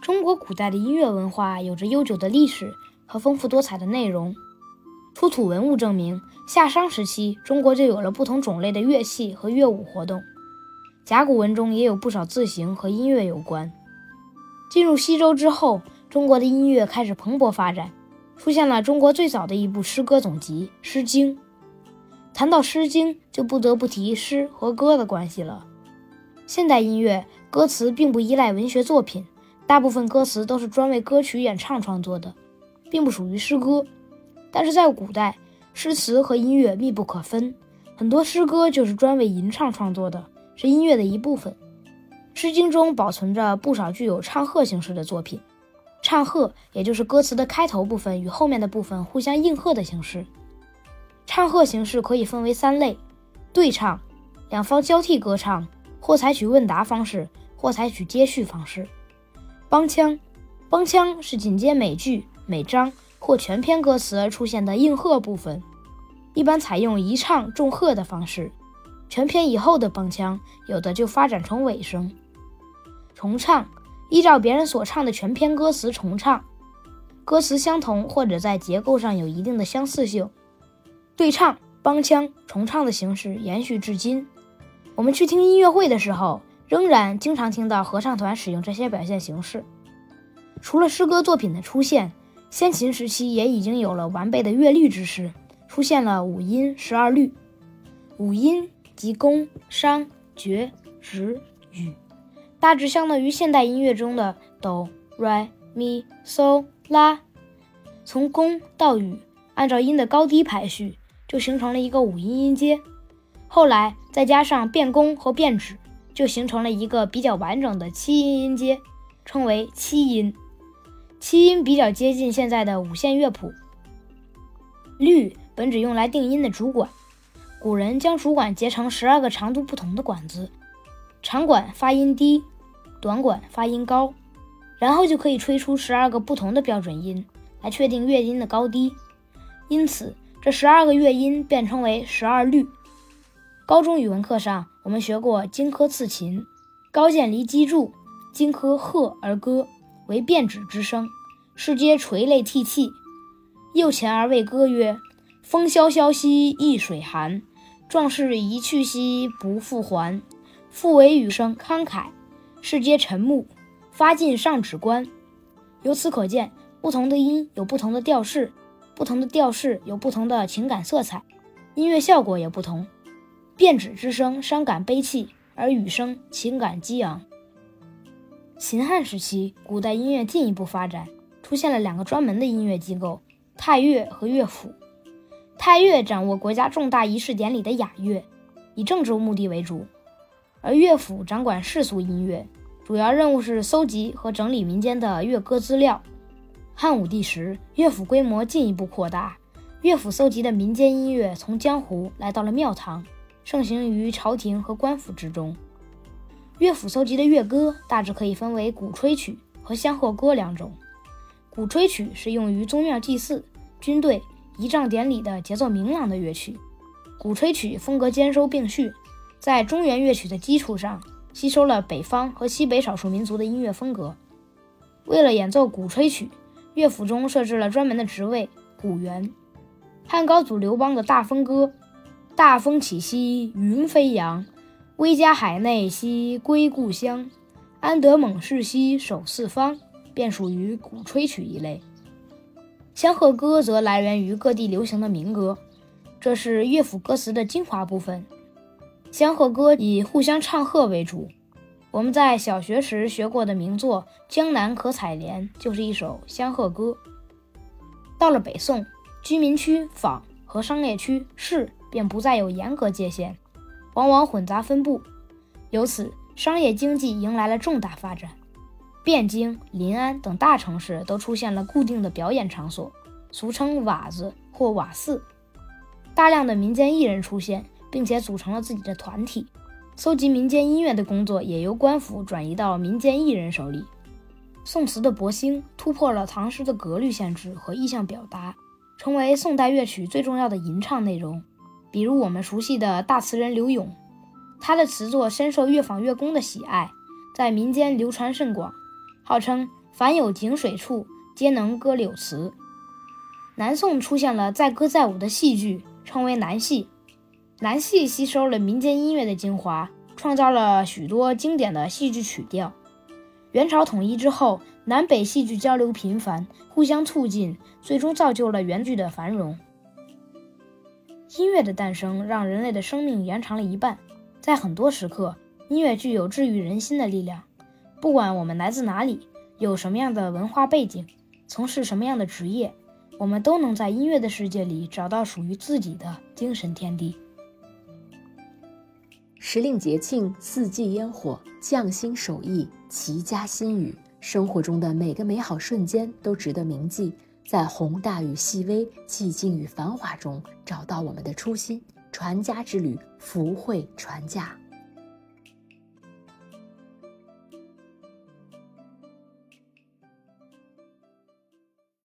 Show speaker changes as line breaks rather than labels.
中国古代的音乐文化有着悠久的历史和丰富多彩的内容。出土文物证明，夏商时期中国就有了不同种类的乐器和乐舞活动。甲骨文中也有不少字形和音乐有关。进入西周之后，中国的音乐开始蓬勃发展，出现了中国最早的一部诗歌总集《诗经》。谈到《诗经》，就不得不提诗和歌的关系了。现代音乐歌词并不依赖文学作品，大部分歌词都是专为歌曲演唱创作的，并不属于诗歌。但是在古代，诗词和音乐密不可分，很多诗歌就是专为吟唱创作的，是音乐的一部分。《诗经》中保存着不少具有唱和形式的作品，唱和也就是歌词的开头部分与后面的部分互相应和的形式。唱和形式可以分为三类：对唱，两方交替歌唱，或采取问答方式，或采取接续方式；帮腔，帮腔是紧接每句、每章或全篇歌词而出现的应和部分，一般采用一唱重和的方式。全篇以后的帮腔，有的就发展成尾声。重唱，依照别人所唱的全篇歌词重唱，歌词相同或者在结构上有一定的相似性。对唱、帮腔、重唱的形式延续至今。我们去听音乐会的时候，仍然经常听到合唱团使用这些表现形式。除了诗歌作品的出现，先秦时期也已经有了完备的乐律知识，出现了五音十二律。五音即宫、商、角、徵、羽，大致相当于现代音乐中的哆、来、咪、嗦、拉。从宫到羽，按照音的高低排序。就形成了一个五音音阶，后来再加上变宫和变指，就形成了一个比较完整的七音音阶，称为七音。七音比较接近现在的五线乐谱。律本指用来定音的竹管，古人将竹管结成十二个长度不同的管子，长管发音低，短管发音高，然后就可以吹出十二个不同的标准音，来确定乐音的高低。因此。这十二个乐音便称为十二律。高中语文课上，我们学过荆轲刺秦，高渐离击筑，荆轲和而歌，为变徵之声。士皆垂泪涕泣。右前而谓歌曰：“风萧萧兮易水寒，壮士一去兮不复还。”复为语声慷慨，世皆沉默，发尽上指关。由此可见，不同的音有不同的调式。不同的调式有不同的情感色彩，音乐效果也不同。变指之声伤感悲泣，而语声情感激昂。秦汉时期，古代音乐进一步发展，出现了两个专门的音乐机构：太乐和乐府。太乐掌握国家重大仪式典礼的雅乐，以政治目的为主；而乐府掌管世俗音乐，主要任务是搜集和整理民间的乐歌资料。汉武帝时，乐府规模进一步扩大，乐府搜集的民间音乐从江湖来到了庙堂，盛行于朝廷和官府之中。乐府搜集的乐歌大致可以分为鼓吹曲和香贺歌两种。鼓吹曲是用于宗庙祭祀、军队、仪仗典礼的节奏明朗的乐曲。鼓吹曲风格兼收并蓄，在中原乐曲的基础上，吸收了北方和西北少数民族的音乐风格。为了演奏鼓吹曲，乐府中设置了专门的职位——鼓员。汉高祖刘邦的大风歌：“大风起兮云飞扬，威加海内兮归故乡，安得猛士兮守四方”便属于鼓吹曲一类。香贺歌则来源于各地流行的民歌，这是乐府歌词的精华部分。香贺歌以互相唱和为主。我们在小学时学过的名作《江南可采莲》就是一首香贺歌。到了北宋，居民区、坊和商业区、市便不再有严格界限，往往混杂分布，由此商业经济迎来了重大发展。汴京、临安等大城市都出现了固定的表演场所，俗称瓦子或瓦肆。大量的民间艺人出现，并且组成了自己的团体。搜集民间音乐的工作也由官府转移到民间艺人手里。宋词的博兴突破了唐诗的格律限制和意象表达，成为宋代乐曲最重要的吟唱内容。比如我们熟悉的大词人刘永，他的词作深受乐坊乐工的喜爱，在民间流传甚广，号称凡有井水处，皆能歌柳词。南宋出现了载歌载舞的戏剧，称为南戏。南戏吸收了民间音乐的精华，创造了许多经典的戏剧曲调。元朝统一之后，南北戏剧交流频繁，互相促进，最终造就了原剧的繁荣。音乐的诞生让人类的生命延长了一半。在很多时刻，音乐具有治愈人心的力量。不管我们来自哪里，有什么样的文化背景，从事什么样的职业，我们都能在音乐的世界里找到属于自己的精神天地。
时令节庆、四季烟火、匠心手艺、齐家心语，生活中的每个美好瞬间都值得铭记。在宏大与细微、寂静与繁华中，找到我们的初心。传家之旅，福慧传家。